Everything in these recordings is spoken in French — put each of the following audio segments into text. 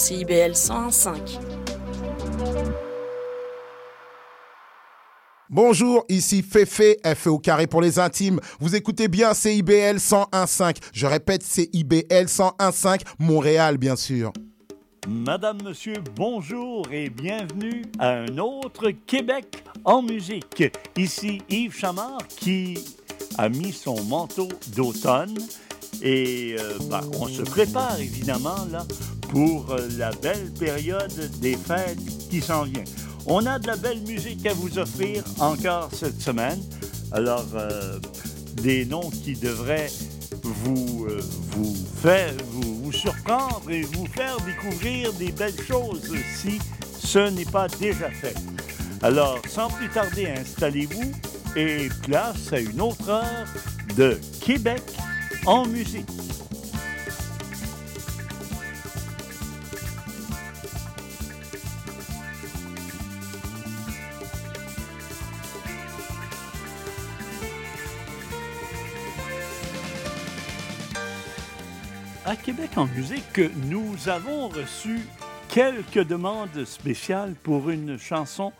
CIBL 101.5. Bonjour, ici Fefe, F au carré pour les intimes. Vous écoutez bien CIBL 101.5. Je répète, CIBL 101.5, Montréal bien sûr. Madame, Monsieur, bonjour et bienvenue à un autre Québec en musique. Ici Yves Chamard qui a mis son manteau d'automne et euh, bah, on se prépare évidemment là pour euh, la belle période des fêtes qui s'en vient. On a de la belle musique à vous offrir encore cette semaine. Alors, euh, des noms qui devraient vous, vous faire, vous, vous surprendre et vous faire découvrir des belles choses si ce n'est pas déjà fait. Alors, sans plus tarder, installez-vous et place à une autre heure de Québec en musique. À Québec en musique, nous avons reçu quelques demandes spéciales pour une chanson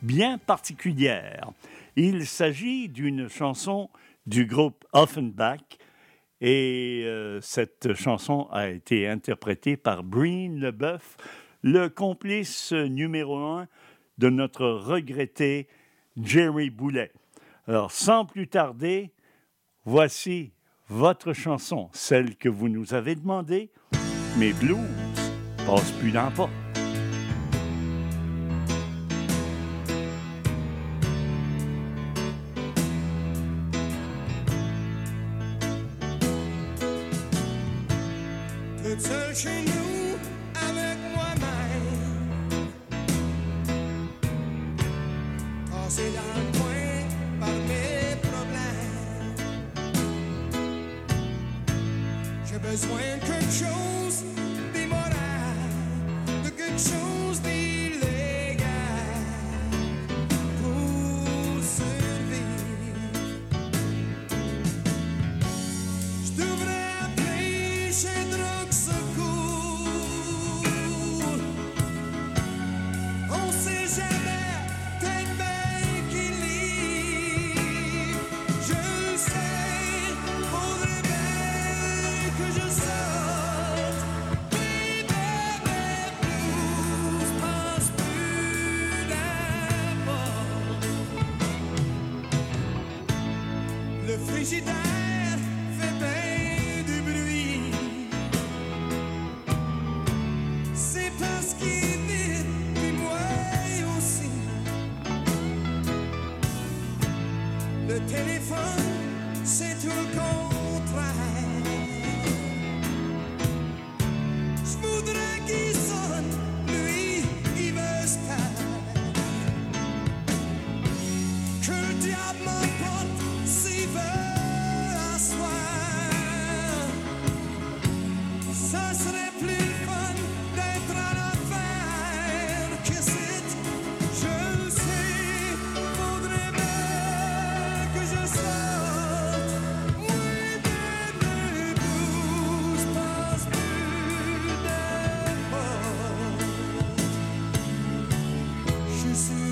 bien particulière. Il s'agit d'une chanson du groupe Offenbach et euh, cette chanson a été interprétée par Breen Leboeuf, le complice numéro un de notre regretté Jerry Boulet. Alors, sans plus tarder, voici votre chanson, celle que vous nous avez demandée, Mes blues passent plus dans pas. This is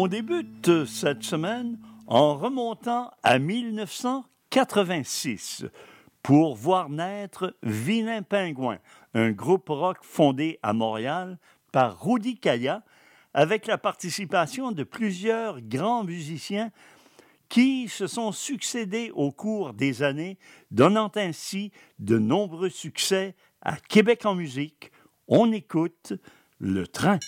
On débute cette semaine en remontant à 1986 pour voir naître Vilain Pingouin, un groupe rock fondé à Montréal par Rudy Kaya avec la participation de plusieurs grands musiciens qui se sont succédés au cours des années, donnant ainsi de nombreux succès à Québec en musique. On écoute le train.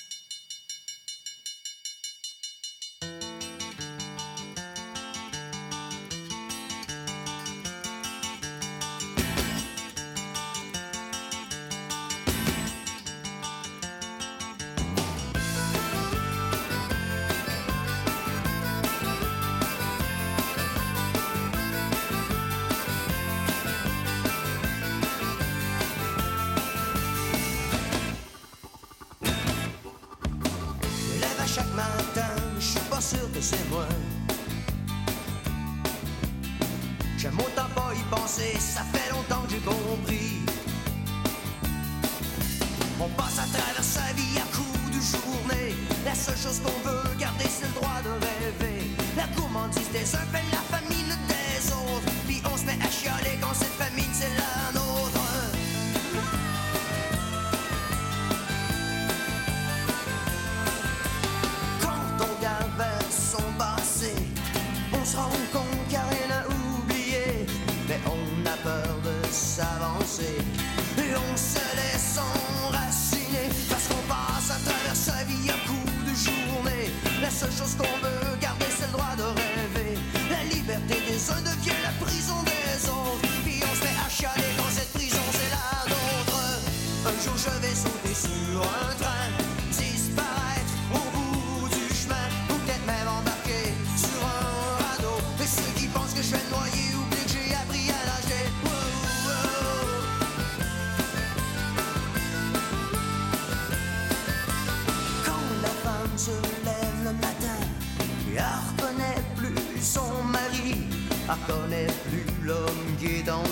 à connaître plus l'homme qui est en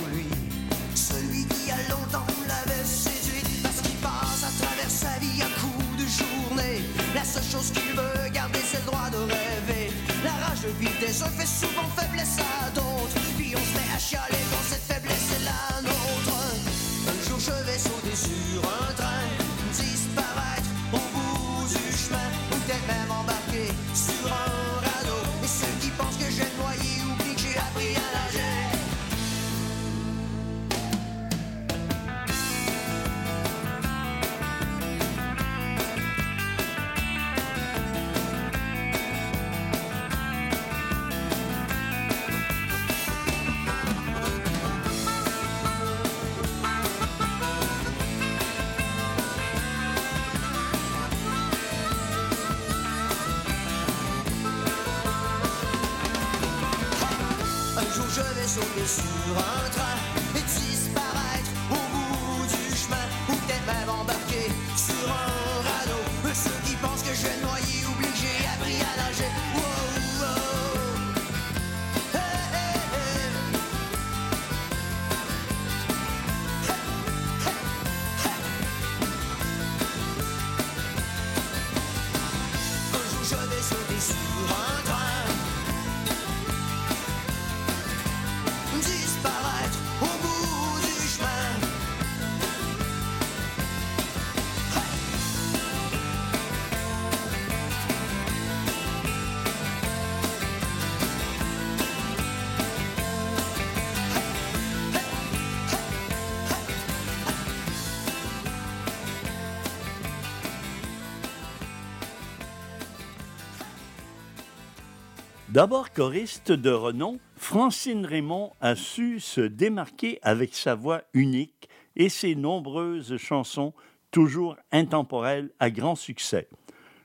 D'abord choriste de renom, Francine Raymond a su se démarquer avec sa voix unique et ses nombreuses chansons toujours intemporelles à grand succès.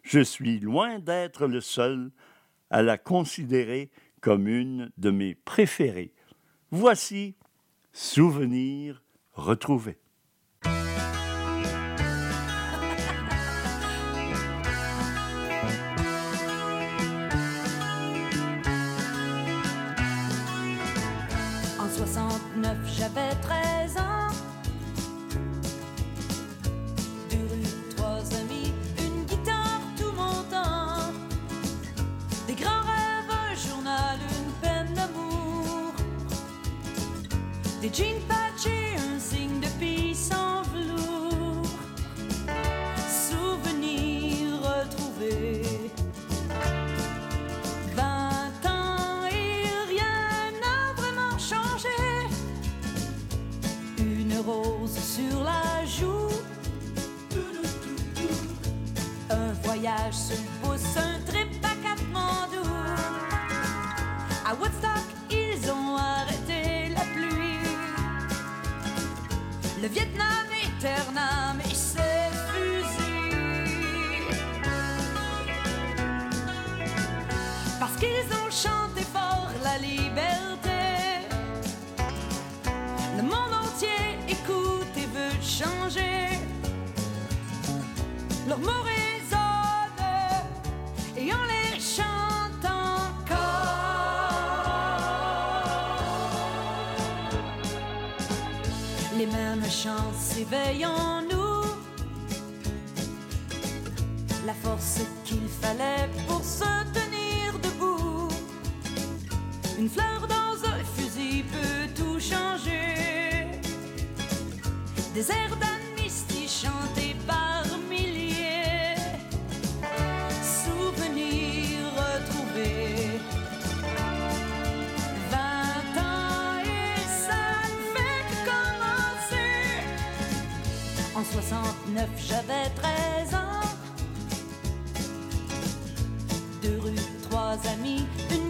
Je suis loin d'être le seul à la considérer comme une de mes préférées. Voici Souvenirs retrouvés. j'avais 13 ans. Deux rues, trois amis, une guitare, tout mon temps. Des grands rêves, un journal, une peine d'amour. Des jeans voyage sur le pouce, un à Woodstock, ils ont arrêté la pluie. Le Vietnam éternam et ses fusils. Parce qu'ils ont chanté fort la liberté. Le monde entier écoute et veut changer. Leurs mots s'éveillent en nous. La force qu'il fallait pour se tenir debout. Une fleur dans un fusil peut tout changer. Des airs 69, j'avais 13 ans. Deux rues, trois amis, une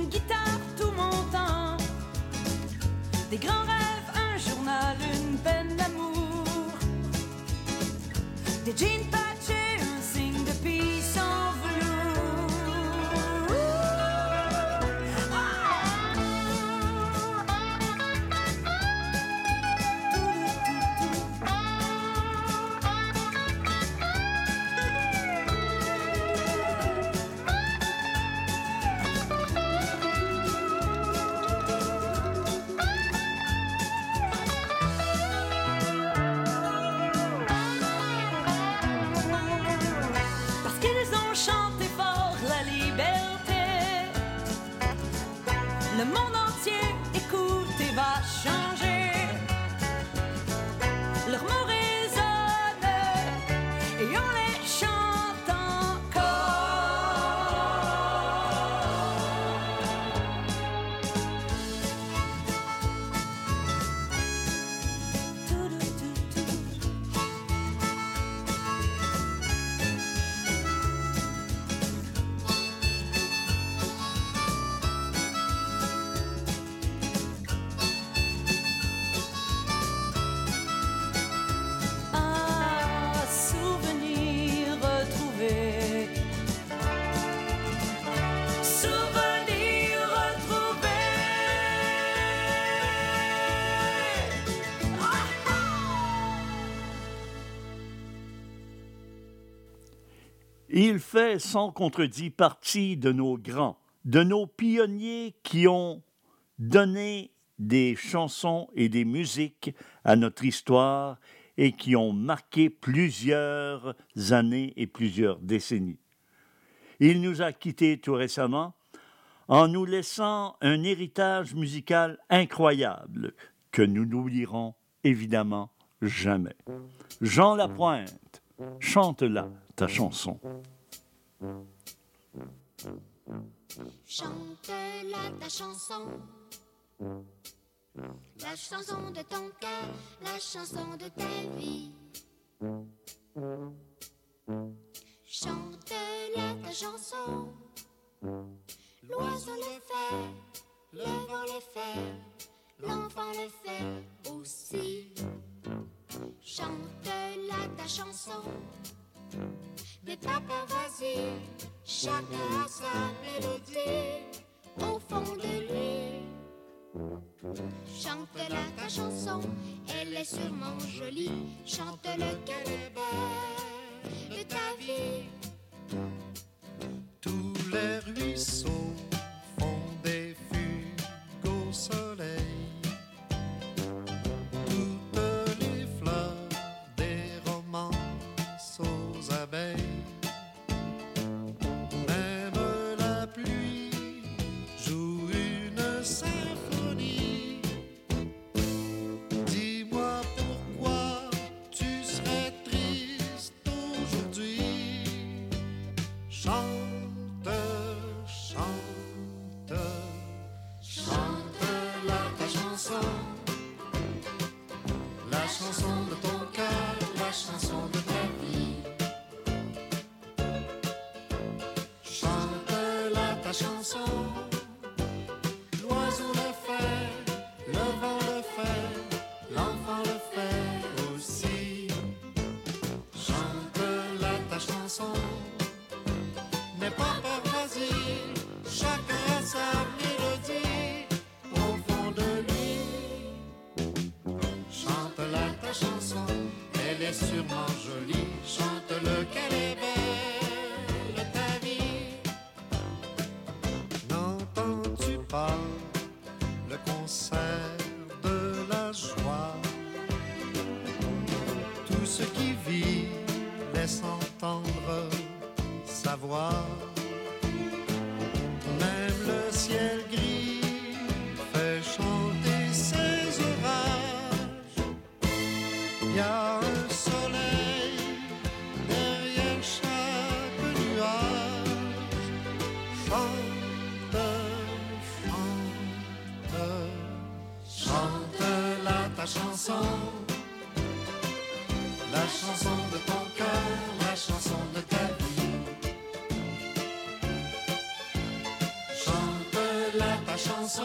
Il fait sans contredit partie de nos grands, de nos pionniers qui ont donné des chansons et des musiques à notre histoire et qui ont marqué plusieurs années et plusieurs décennies. Il nous a quittés tout récemment en nous laissant un héritage musical incroyable que nous n'oublierons évidemment jamais. Jean Lapointe, chante-la ta chanson. Chante-la ta chanson. La chanson de ton cœur, la chanson de ta vie. Chante-la ta chanson. L'oiseau le fait, le le fait, l'enfant le fait aussi. Chante-la ta chanson. N'aie pas peur, vas-y, chacun a sa mélodie au fond de lui. Chante-la ta chanson, elle est sûrement jolie. Chante-le qu'elle est belle de ta vie. Sa voix. Même le ciel gris fait chanter ses orages. Y a un soleil derrière chaque nuage. Chante, chante, chante la ta chanson. La chanson de ton L'oiseau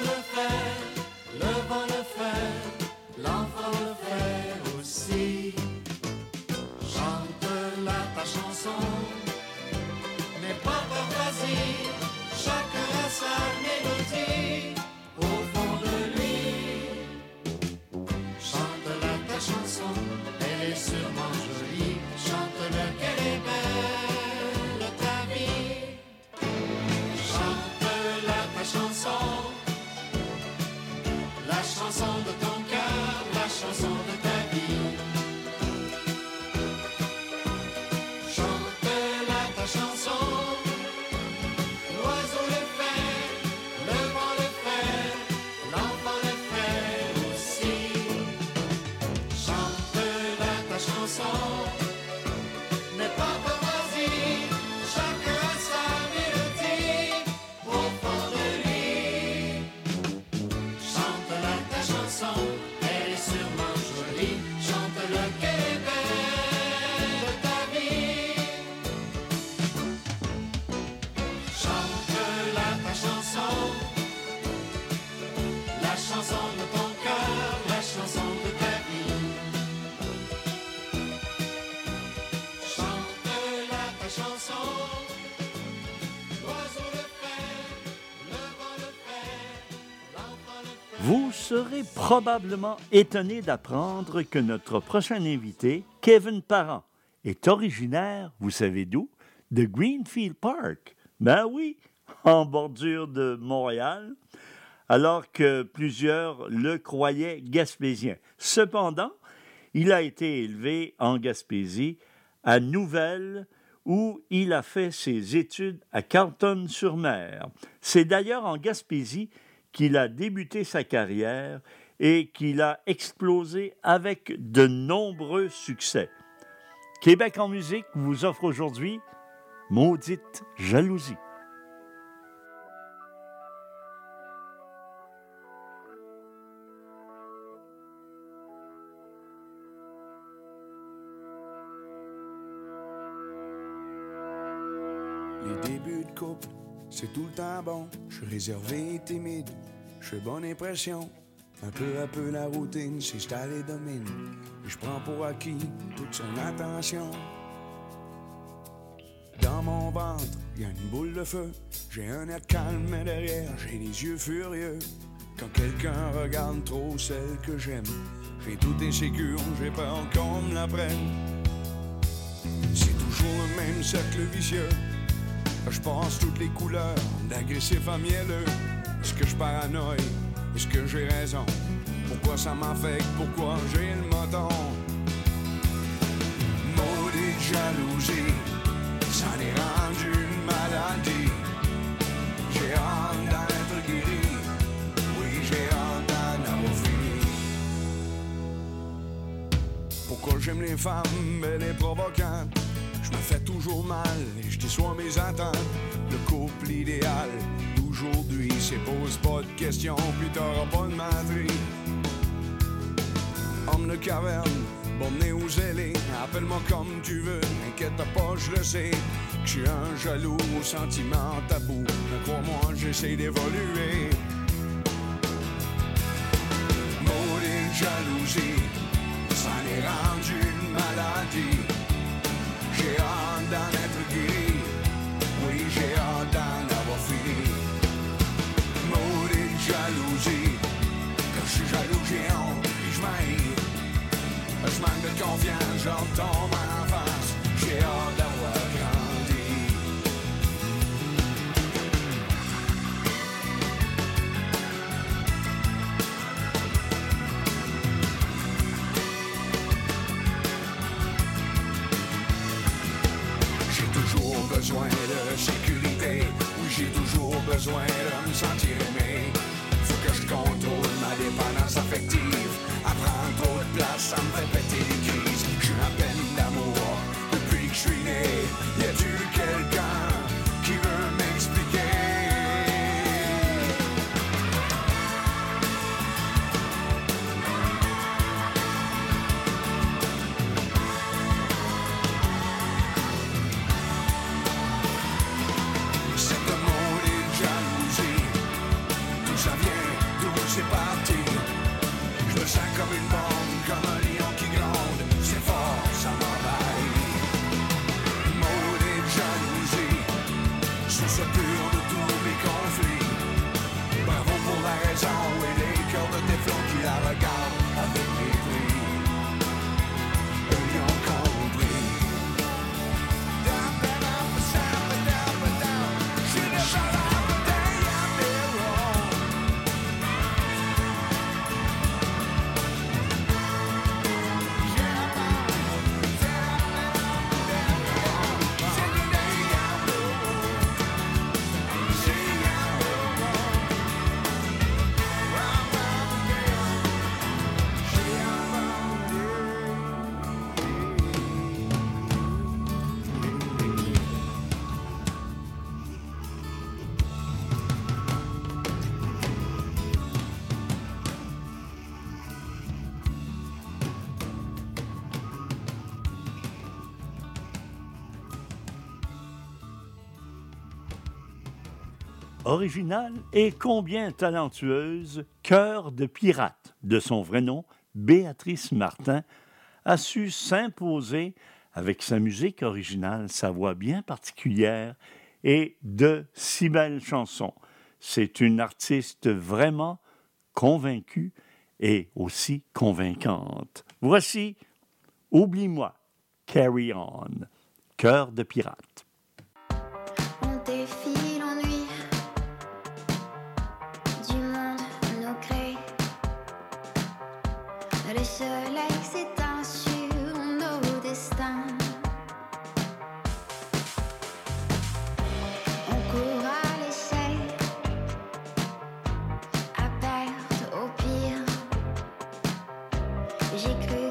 le fait, le vent le fait, l'enfant le fait aussi. Chante-la ta chanson. N'aie pas peur, vas-y, chacun a sa mélodie Vous serez probablement étonné d'apprendre que notre prochain invité, Kevin Parent, est originaire, vous savez d'où? De Greenfield Park. Ben oui, en bordure de Montréal, alors que plusieurs le croyaient gaspésien. Cependant, il a été élevé en Gaspésie, à Nouvelle, où il a fait ses études à Carleton-sur-Mer. C'est d'ailleurs en Gaspésie qu'il a débuté sa carrière et qu'il a explosé avec de nombreux succès. Québec en musique vous offre aujourd'hui Maudite jalousie. C'est tout le temps bon. Je suis réservé et timide, je fais bonne impression. Un peu à peu la routine s'installe et domine. Et je prends pour acquis toute son attention. Dans mon ventre, y a une boule de feu. J'ai un air calme, mais derrière, j'ai les yeux furieux. Quand quelqu'un regarde trop celle que j'aime, j'ai tout insécure, j'ai peur qu'on me la prenne. C'est toujours le même cercle vicieux. Je pense toutes les couleurs, d'agressif à mielleux. Est-ce que je paranoïe? Est-ce que j'ai raison? Pourquoi ça m'affecte? Pourquoi j'ai le menton? Maudite jalousie, ça est rendu une maladie. J'ai hâte d'en être guéri. Oui, j'ai hâte d'en avoir fini. Pourquoi j'aime les femmes belles et provocantes? Je me fait toujours mal et je déçois mes attentes. Le couple idéal d'aujourd'hui, c'est pose pas de questions, puis t'auras pas de matrice. Homme de caverne, borné aux ailés, appelle-moi comme tu veux, inquiète pas, je le sais. Je suis un jaloux aux sentiments tabous, mais crois-moi, j'essaie d'évoluer. Maudite jalousie, confiance, je retombe en face. J'ai hâte d'avoir grandi. J'ai toujours besoin de sécurité. Oui, j'ai toujours besoin de me sentir aimé. Originale et combien talentueuse, Cœur de pirate, de son vrai nom, Béatrice Martin, a su s'imposer avec sa musique originale, sa voix bien particulière et de si belles chansons. C'est une artiste vraiment convaincue et aussi convaincante. Voici Oublie-moi, Carry On, Cœur de pirate. Soleil s'éteint sur nos destins. On court à l'essai, à perte au pire. J'ai cru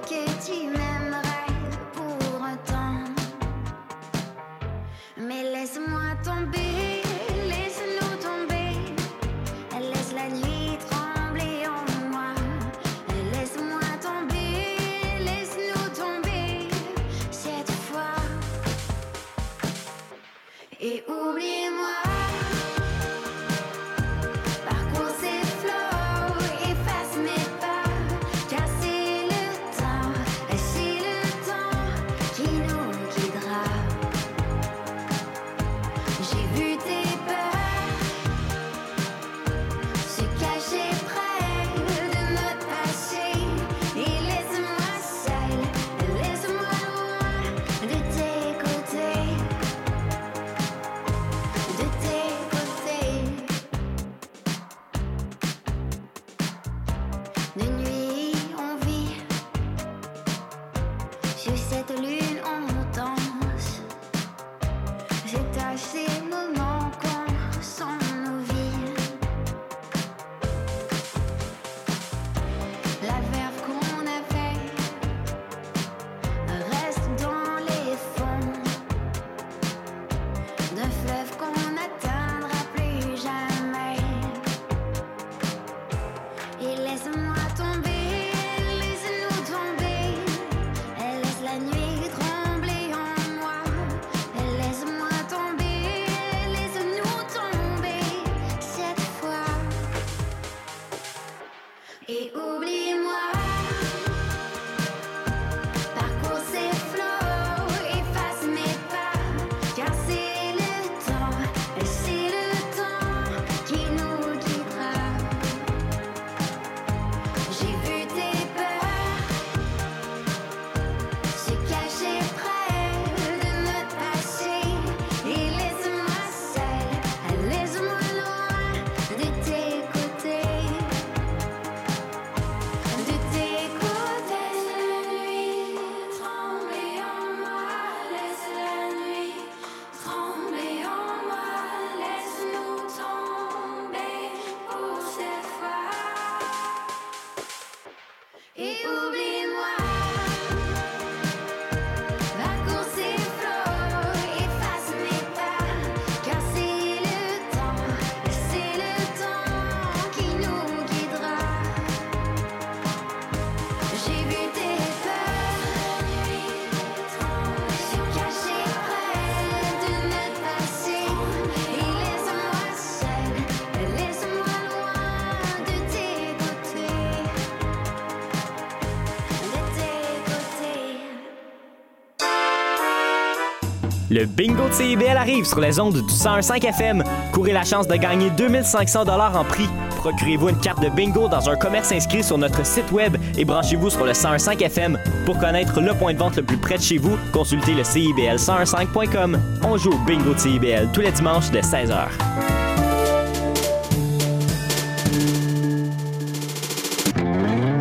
Le bingo de CIBL arrive sur les ondes du 101.5 FM. Courez la chance de gagner 2500 dollars en prix. Procurez-vous une carte de bingo dans un commerce inscrit sur notre site web et branchez-vous sur le 101.5 FM. Pour connaître le point de vente le plus près de chez vous, consultez le CIBL1015.com. On joue au bingo de CIBL tous les dimanches dès 16h.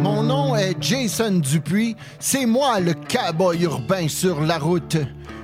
Mon nom est Jason Dupuis. C'est moi le cowboy urbain sur la route.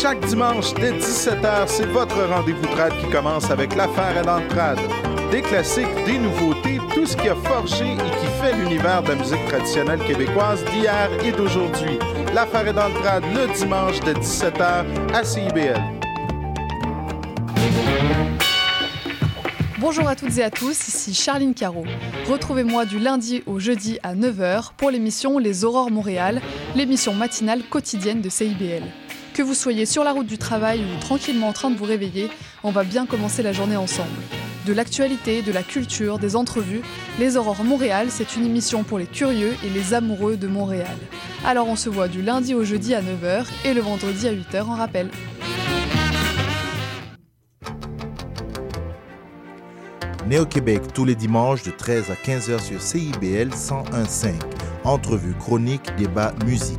Chaque dimanche dès 17h, c'est votre rendez-vous trad qui commence avec l'affaire à l'entrade. Des classiques, des nouveautés, tout ce qui a forgé et qui fait l'univers de la musique traditionnelle québécoise d'hier et d'aujourd'hui. L'affaire est dans le le dimanche de 17h à CIBL. Bonjour à toutes et à tous, ici Charline Caro. Retrouvez-moi du lundi au jeudi à 9h pour l'émission Les Aurores Montréal, l'émission matinale quotidienne de CIBL. Que vous soyez sur la route du travail ou tranquillement en train de vous réveiller, on va bien commencer la journée ensemble. De l'actualité, de la culture, des entrevues, Les Aurores Montréal, c'est une émission pour les curieux et les amoureux de Montréal. Alors on se voit du lundi au jeudi à 9h et le vendredi à 8h en rappel. Néo-Québec tous les dimanches de 13 à 15h sur CIBL 101.5. Entrevue, chronique, débat, musique.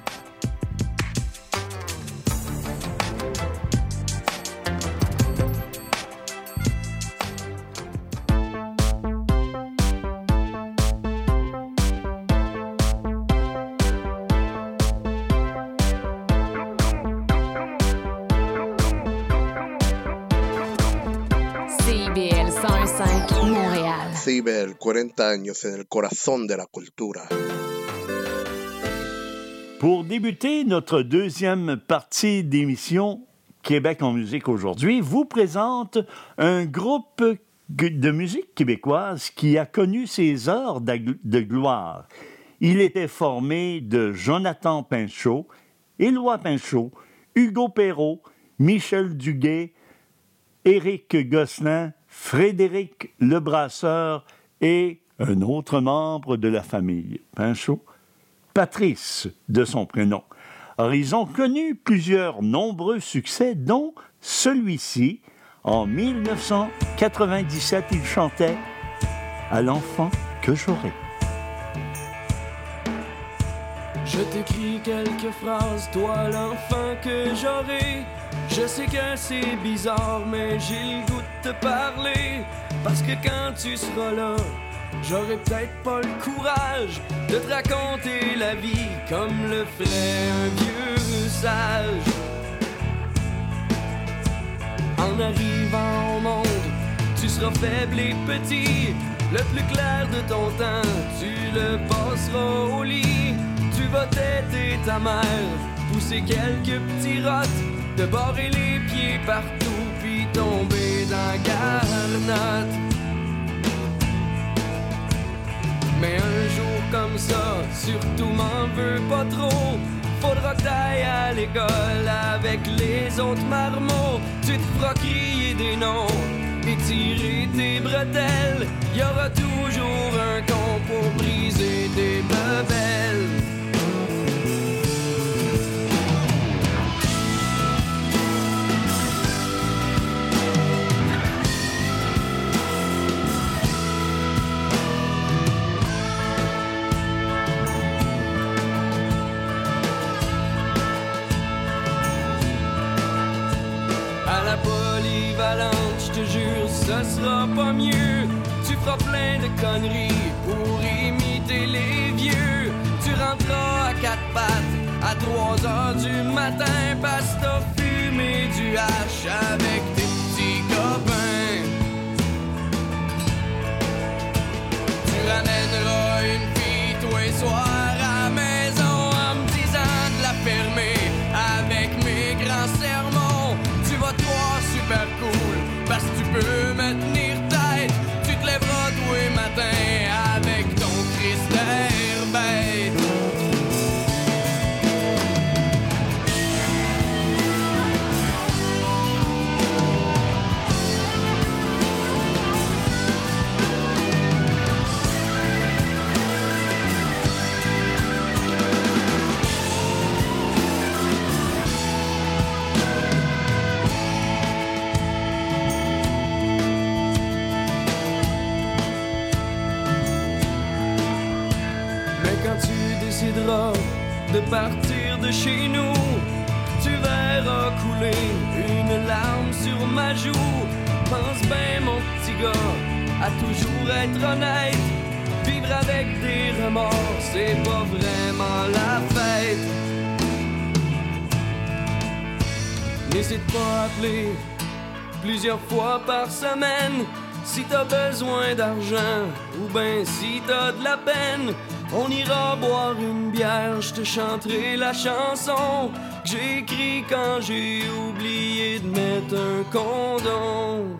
CIBEL, 40 años en el corazón de la cultura. Pour débuter notre deuxième partie d'émission Québec en musique aujourd'hui, vous présente un groupe de musique québécoise qui a connu ses heures de gloire. Il était formé de Jonathan Pinchot, Éloi Pinchot, Hugo Perrault, Michel Duguay, Éric Gosselin, Frédéric Lebrasseur et un autre membre de la famille Pinchot, Patrice de son prénom. Alors, ils ont connu plusieurs nombreux succès, dont celui-ci. En 1997, ils chantaient À l'enfant que j'aurai. Je t'écris quelques phrases, toi l'enfant que j'aurai. Je sais que c'est bizarre, mais j'ai le goût de te parler. Parce que quand tu seras là, j'aurai peut-être pas le courage de te raconter la vie comme le ferait un vieux sage. En arrivant au monde, tu seras faible et petit. Le plus clair de ton temps, tu le passeras au lit. Tu vas t'aider ta mère, pousser quelques petits rottes, te barrer les pieds partout, puis tomber Mais un jour comme ça, surtout m'en veux pas trop. Faudra que t'ailles à l'école avec les autres marmots. Tu te feras des noms et tirer tes bretelles. Y toujours un con pour briser tes bebelles. Sera pas mieux. Tu feras plein de conneries pour imiter les vieux. Tu rentreras à quatre pattes à 3 heures du matin parce que t'as fumé du hache avec tes Pense bien, mon petit gars, à toujours être honnête. Vivre avec des remords, c'est pas vraiment la fête. N'hésite pas à appeler plusieurs fois par semaine si t'as besoin d'argent ou ben si t'as de la peine. On ira boire une bière, je te chanterai la chanson que j'ai écrit quand j'ai oublié de mettre un condom.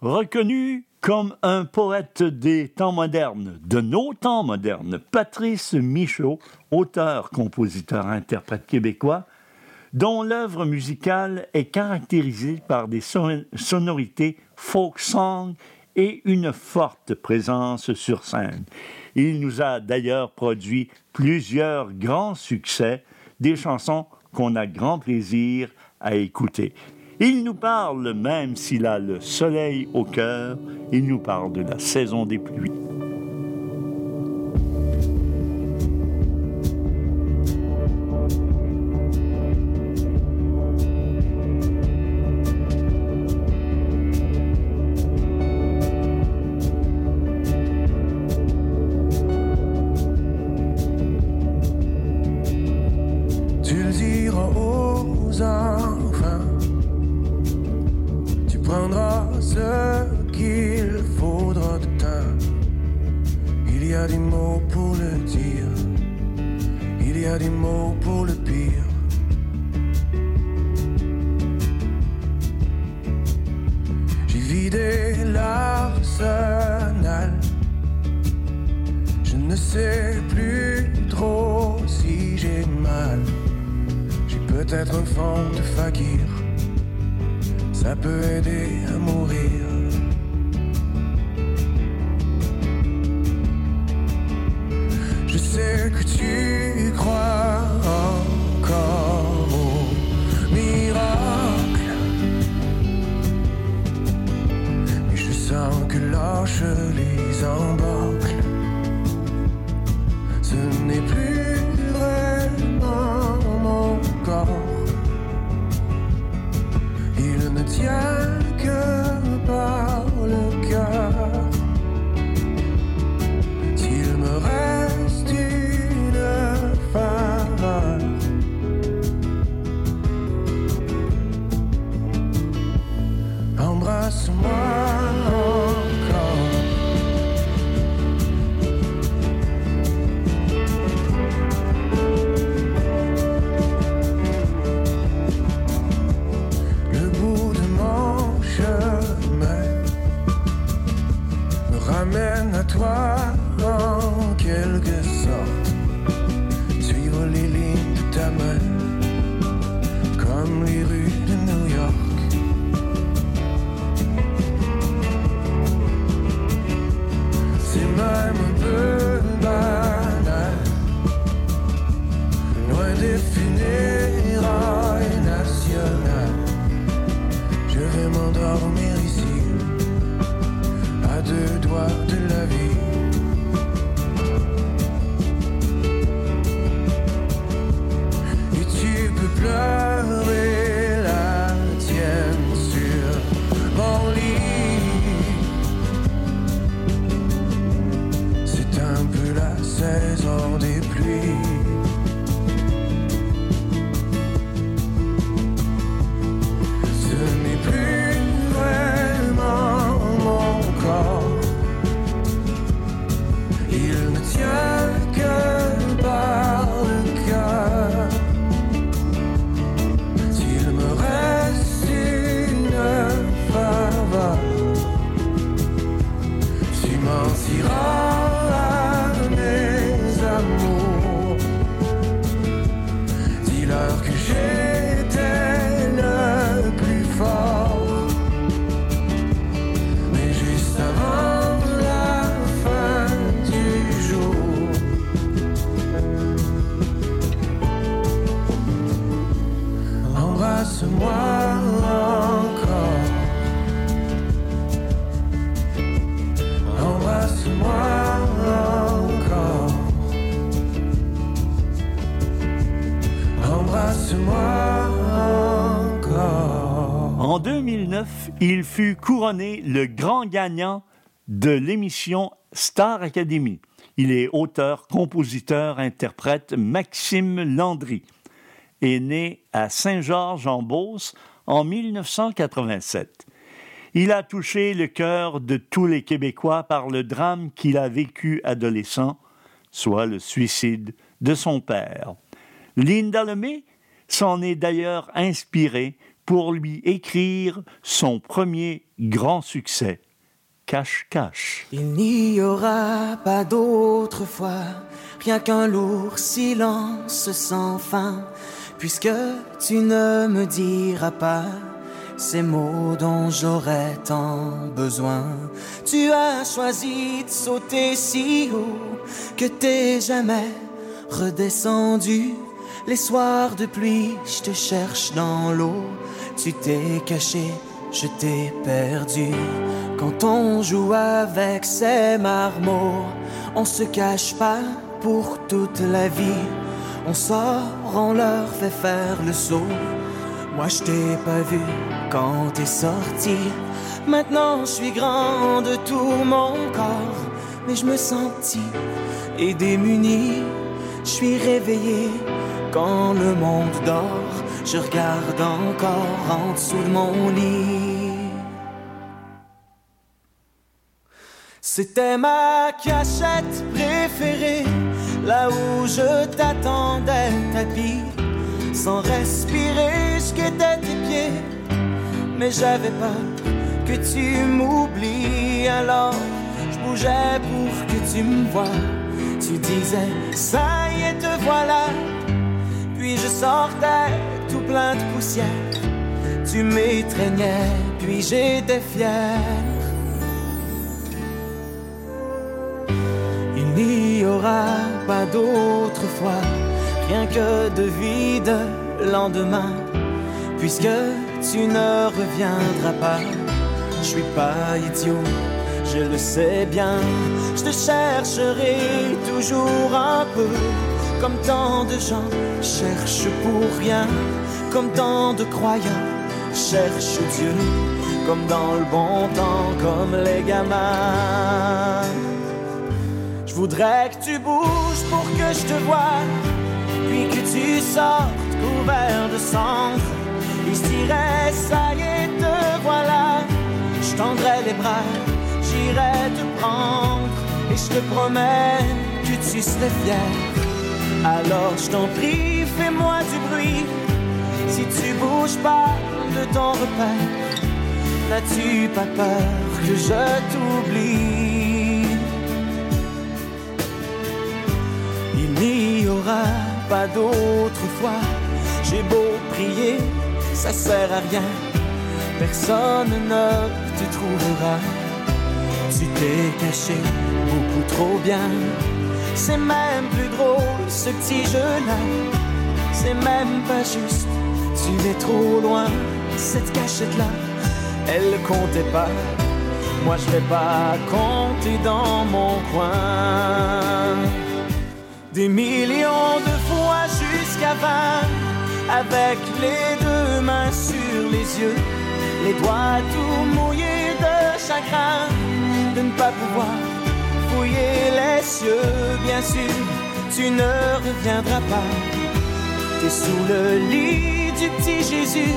Reconnu comme un poète des temps modernes, de nos temps modernes, Patrice Michaud, auteur, compositeur, interprète québécois, dont l'œuvre musicale est caractérisée par des son- sonorités folk song et une forte présence sur scène. Il nous a d'ailleurs produit plusieurs grands succès, des chansons qu'on a grand plaisir à écouter. Il nous parle, même s'il a le soleil au cœur, il nous parle de la saison des pluies. Lâche les embâcles. Ce n'est plus vraiment mon corps. Il ne tient il fut couronné le grand gagnant de l'émission Star Academy. Il est auteur, compositeur, interprète Maxime Landry. Est né à Saint-Georges-en-Beauce en 1987. Il a touché le cœur de tous les Québécois par le drame qu'il a vécu adolescent, soit le suicide de son père. Linda Lemay s'en est d'ailleurs inspirée pour lui écrire son premier grand succès, Cache-Cache. Il n'y aura pas d'autre fois, rien qu'un lourd silence sans fin, puisque tu ne me diras pas ces mots dont j'aurais tant besoin. Tu as choisi de sauter si haut que t'es jamais redescendu. Les soirs de pluie, je te cherche dans l'eau. Tu t'es caché, je t'ai perdu. Quand on joue avec ces marmots, on se cache pas pour toute la vie. On sort, on leur fait faire le saut. Moi je t'ai pas vu quand t'es sorti. Maintenant je suis grand de tout mon corps, mais je me sens et démuni. Je suis réveillé quand le monde dort. Je regarde encore en dessous de mon lit. C'était ma cachette préférée, là où je t'attendais tapis, sans respirer, guettais tes pieds, mais j'avais peur que tu m'oublies, alors je bougeais pour que tu me vois. Tu disais, ça y est, te voilà, puis je sortais tout plein de poussière. Tu m'étreignais, puis j'étais fier. Il n'y aura pas d'autre fois, rien que de vide lendemain, puisque tu ne reviendras pas. Je suis pas idiot, je le sais bien. Je te chercherai toujours un peu, comme tant de gens cherchent pour rien, comme tant de croyants cherchent Dieu, comme dans le bon temps, comme les gamins. Je voudrais que tu bouges pour que je te voie, puis que tu sortes couvert de. Et je dirais, ça y est, te voilà. Je tendrai les bras, j'irai te prendre, et je te promets que tu serais fier. Alors je t'en prie, fais-moi du bruit. Si tu bouges pas de ton repère, n'as-tu pas peur que je t'oublie? Il n'y aura pas d'autre fois. J'ai beau prier, ça sert à rien. Personne ne te trouvera. Tu t'es caché beaucoup trop bien. C'est même plus drôle ce petit jeu-là. C'est même pas juste. Tu es trop loin. Cette cachette-là, elle comptait pas. Moi je vais pas compter dans mon coin. Des millions de fois jusqu'à vingt, avec les deux mains sur les yeux, les doigts tout mouillés de chagrin, de ne pas pouvoir fouiller les cieux. Bien sûr, tu ne reviendras pas. T'es sous le lit du petit Jésus.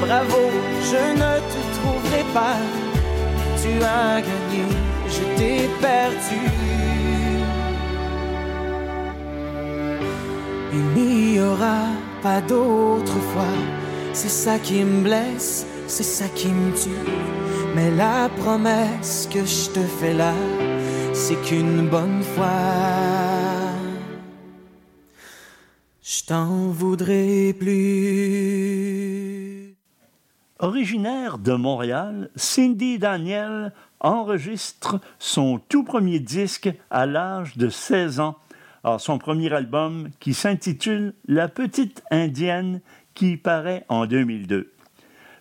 Bravo, je ne te trouverai pas. Tu as gagné, je t'ai perdu. Il n'y aura pas d'autre fois. C'est ça qui me blesse, c'est ça qui me tue. Mais la promesse que je te fais là, c'est qu'une bonne fois, je t'en voudrais plus. Originaire de Montréal, Cindy Daniel enregistre son tout premier disque à l'âge de 16 ans. Son premier album qui s'intitule La petite indienne qui paraît en 2002.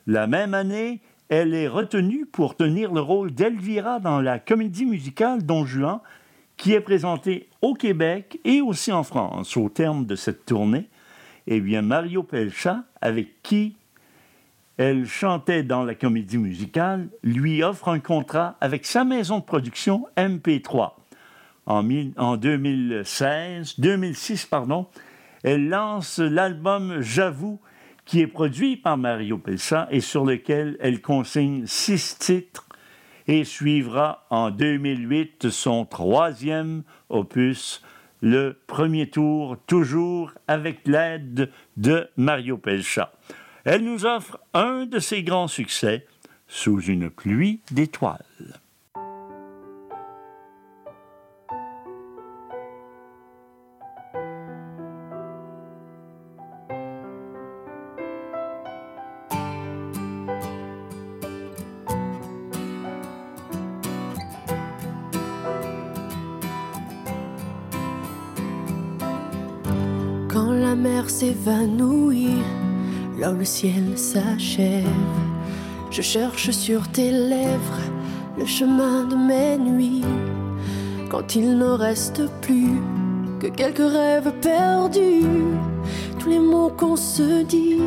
La même année, elle est retenue pour tenir le rôle d'Elvira dans la comédie musicale Don Juan qui est présentée au Québec et aussi en France. Au terme de cette tournée, eh bien, Mario Pelcha, avec qui elle chantait dans la comédie musicale, lui offre un contrat avec sa maison de production MP3. En, mille- en 2016, 2006, pardon, elle lance l'album J'avoue, qui est produit par Mario Pelsa et sur lequel elle consigne six titres et suivra en 2008 son troisième opus, le premier tour, toujours avec l'aide de Mario Pelcha. Elle nous offre un de ses grands succès, Sous une pluie d'étoiles. S'évanouit, là le ciel s'achève, je cherche sur tes lèvres le chemin de mes nuits. Quand il ne reste plus que quelques rêves perdus, tous les mots qu'on se dit,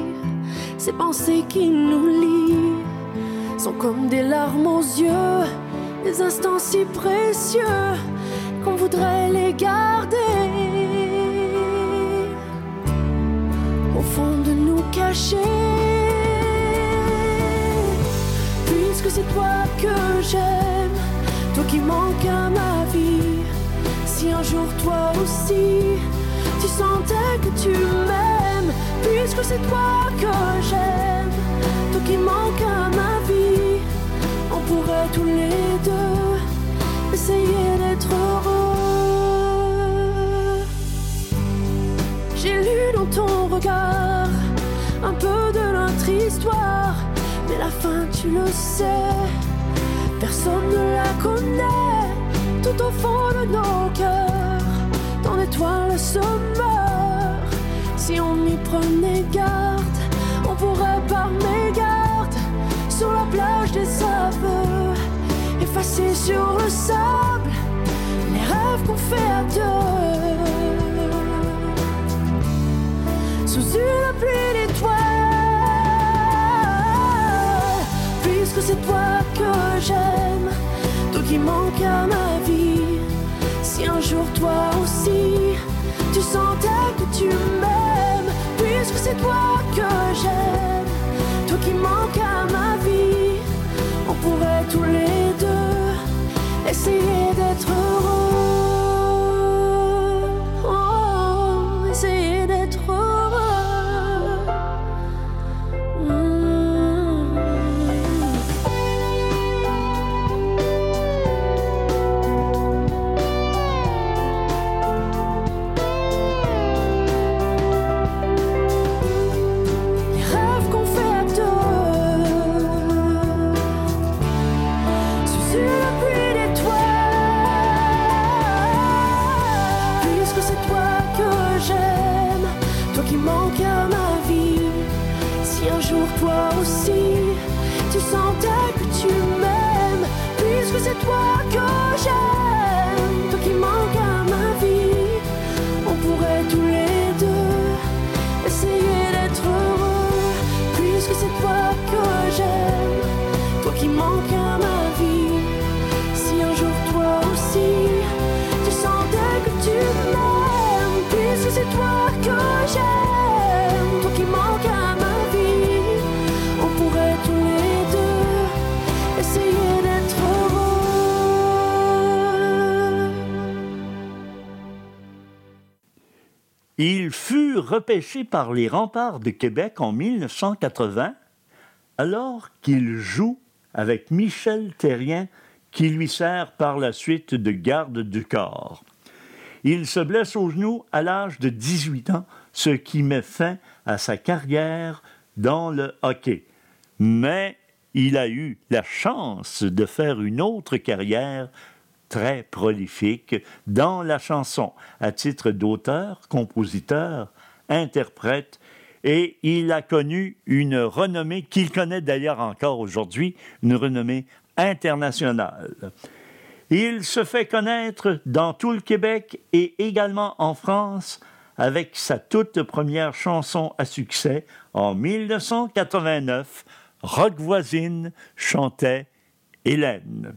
ces pensées qui nous lient, sont comme des larmes aux yeux, des instants si précieux qu'on voudrait les garder de nous cacher. Puisque c'est toi que j'aime, toi qui manques à ma vie. Si un jour toi aussi tu sentais que tu m'aimes, puisque c'est toi que j'aime, toi qui manques à ma vie, on pourrait tous les deux essayer d'être heureux. J'ai lu dans ton un peu de notre histoire, mais la fin tu le sais, personne ne la connaît. Tout au fond de nos cœurs, ton étoile se meurt. Si on y prenait garde, on pourrait par mégarde sur la plage des aveux, effacer sur le sable les rêves qu'on fait à deux sous une pluie d'étoiles. Puisque c'est toi que j'aime, toi qui manques à ma vie. Si un jour toi aussi tu sentais que tu m'aimes, puisque c'est toi que j'aime, toi qui manques à ma vie, on pourrait tous les deux essayer d'être heureux. J'aime Il fut repêché par les remparts de Québec en 1980, alors qu'il joue avec Michel Terrien, qui lui sert par la suite de garde du corps. Il se blesse au genou à l'âge de 18 ans, ce qui met fin à sa carrière dans le hockey. Mais il a eu la chance de faire une autre carrière très prolifique dans la chanson, à titre d'auteur, compositeur, interprète, et il a connu une renommée qu'il connaît d'ailleurs encore aujourd'hui, une renommée internationale. Il se fait connaître dans tout le Québec et également en France avec sa toute première chanson à succès en 1989. Rock voisine chantait Hélène.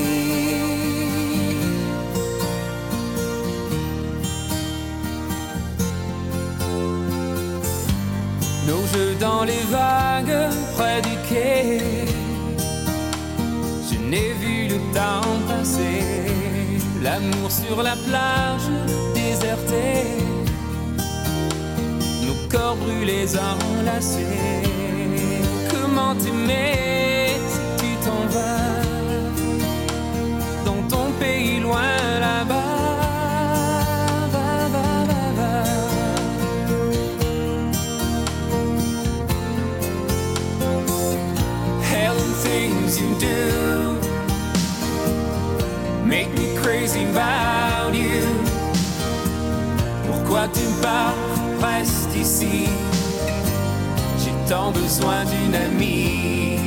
Dans les vagues près du quai. Je n'ai vu le temps passer. L'amour sur la plage désertée. Nos corps brûlés enlacés. Comment t'aimer? Make me crazy about you. Pourquoi tu pars, reste ici? J'ai tant besoin d'une amie.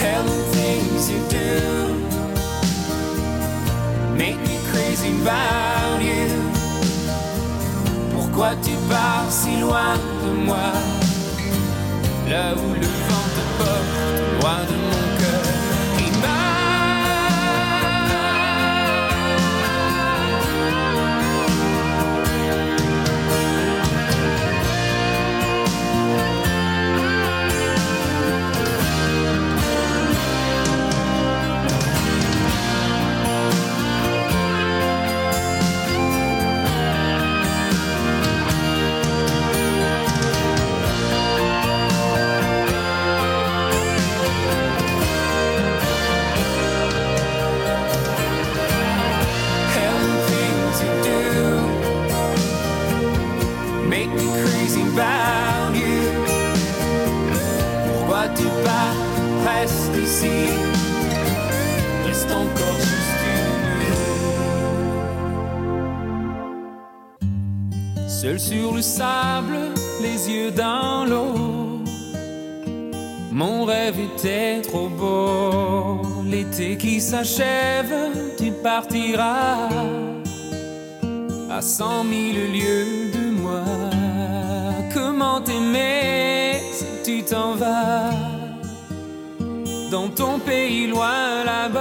Hell things you do make me crazy about you. Pourquoi tu pars si loin de moi? là où le vent te s'achève, tu partiras à cent mille lieues de moi. Comment t'aimer si tu t'en vas dans ton pays loin là-bas?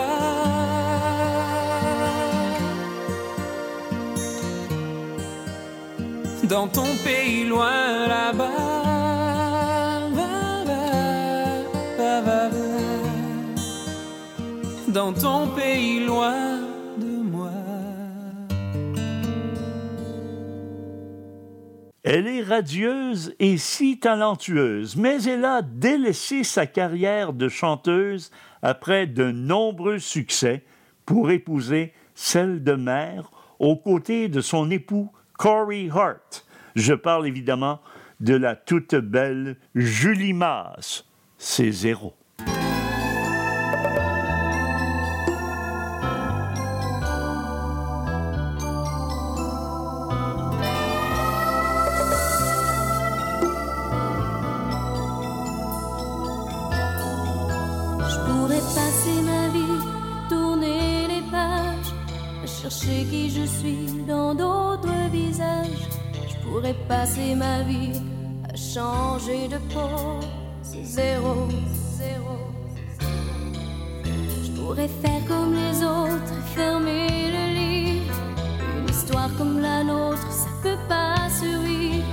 Dans ton pays loin Ton pays loin de moi. Elle est radieuse et si talentueuse, mais elle a délaissé sa carrière de chanteuse après de nombreux succès pour épouser celle de mère aux côtés de son époux Corey Hart. Je parle évidemment de la toute belle Julie Masse. C'est zéro. Chercher qui je suis dans d'autres visages. Je pourrais passer ma vie à changer de peau, c'est zéro, zéro. Je pourrais faire comme les autres, fermer le livre. Une histoire comme la nôtre, ça peut pas survivre.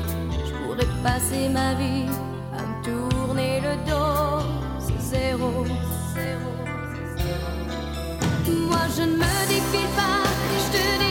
Je pourrais passer ma vie à me tourner le dos, c'est zéro. Je ne me défile pas,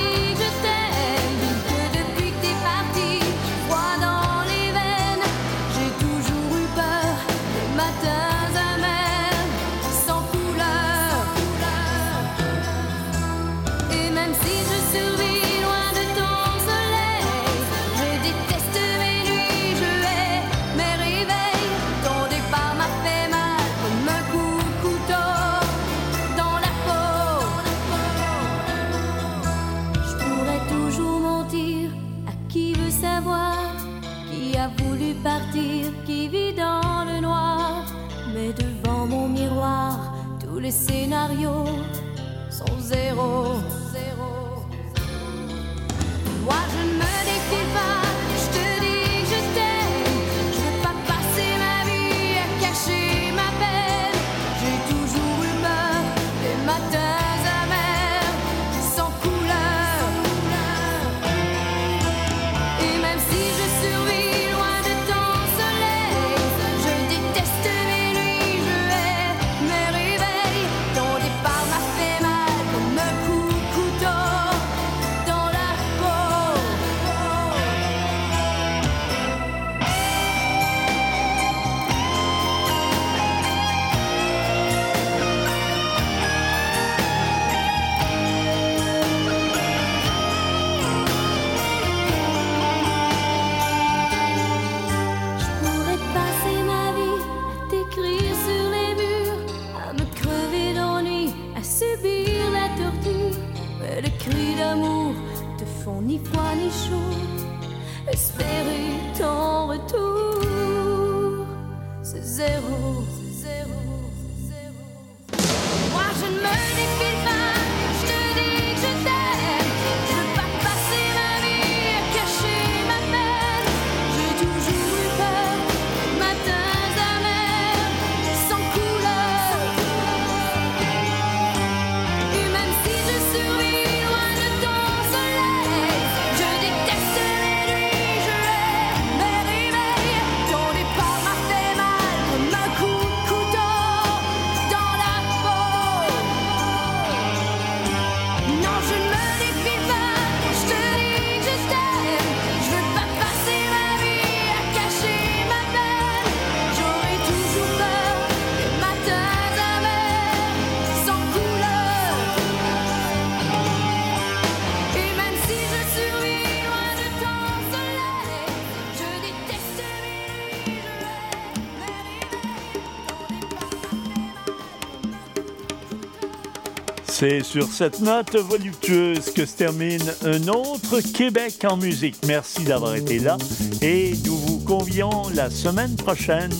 C'est sur cette note voluptueuse que se termine un autre Québec en musique. Merci d'avoir été là et nous vous convions la semaine prochaine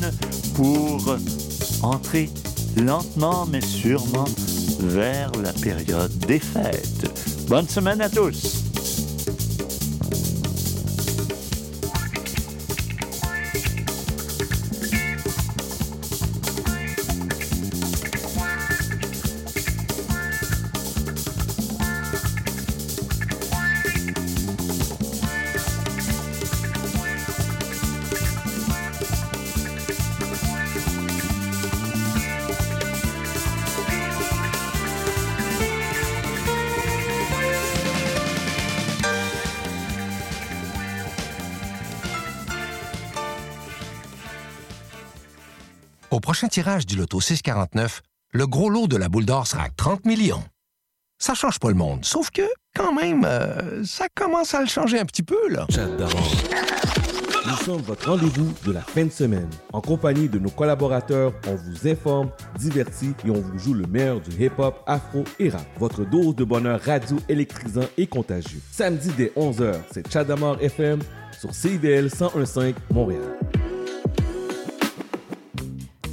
pour entrer lentement mais sûrement vers la période des fêtes. Bonne semaine à tous. Prochain tirage du loto 649, le gros lot de la boule d'or sera 30 millions. Ça change pas le monde, sauf que, quand même, euh, ça commence à le changer un petit peu, là. Nous sommes votre rendez-vous de la fin de semaine. En compagnie de nos collaborateurs, on vous informe, divertit et on vous joue le meilleur du hip-hop, afro et rap. Votre dose de bonheur radio électrisant et contagieux. Samedi dès 11h, c'est Chadamar FM sur CIVL 1015 Montréal.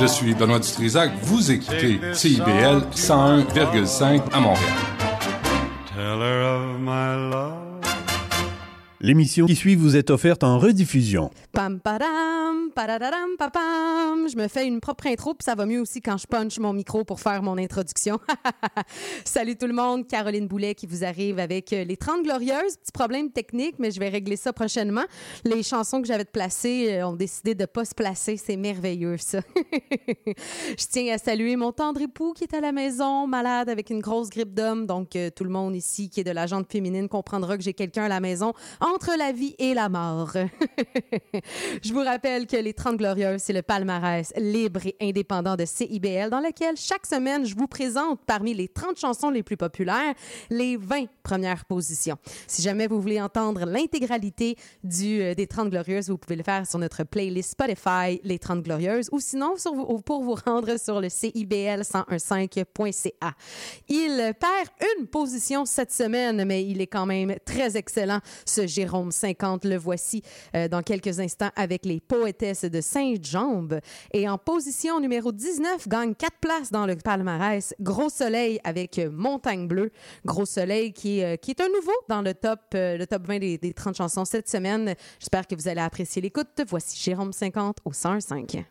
Je suis Benoît Dutrisac. Vous écoutez CIBL 101,5 à Montréal. L'émission qui suit vous est offerte en rediffusion. Pam padam, padadadam, papam. Je me fais une propre intro, puis ça va mieux aussi quand je punch mon micro pour faire mon introduction. Salut tout le monde, Caroline Boulet qui vous arrive avec euh, les 30 Glorieuses. Petit problème technique, mais je vais régler ça prochainement. Les chansons que j'avais placées euh, ont décidé de pas se placer. C'est merveilleux, ça. je tiens à saluer mon tendre époux qui est à la maison, malade avec une grosse grippe d'homme. Donc, euh, tout le monde ici qui est de la jante féminine comprendra que j'ai quelqu'un à la maison entre la vie et la mort. Je vous rappelle que les 30 Glorieuses, c'est le palmarès libre et indépendant de CIBL dans lequel chaque semaine, je vous présente parmi les 30 chansons les plus populaires les 20 premières positions. Si jamais vous voulez entendre l'intégralité euh, des 30 Glorieuses, vous pouvez le faire sur notre playlist Spotify, les 30 Glorieuses, ou sinon pour vous rendre sur le CIBL1015.ca. Il perd une position cette semaine, mais il est quand même très excellent, ce Jérôme 50. Le voici euh, dans quelques instants avec les poétesses de Sainte-Jambe. Et en position numéro 19, gagne quatre places dans le palmarès. Gros Soleil avec euh, Montagne Bleue. Gros Soleil euh, qui est un nouveau dans le top, le top 20 des, des 30 chansons cette semaine. J'espère que vous allez apprécier l'écoute. Voici Jérôme 50 au 105.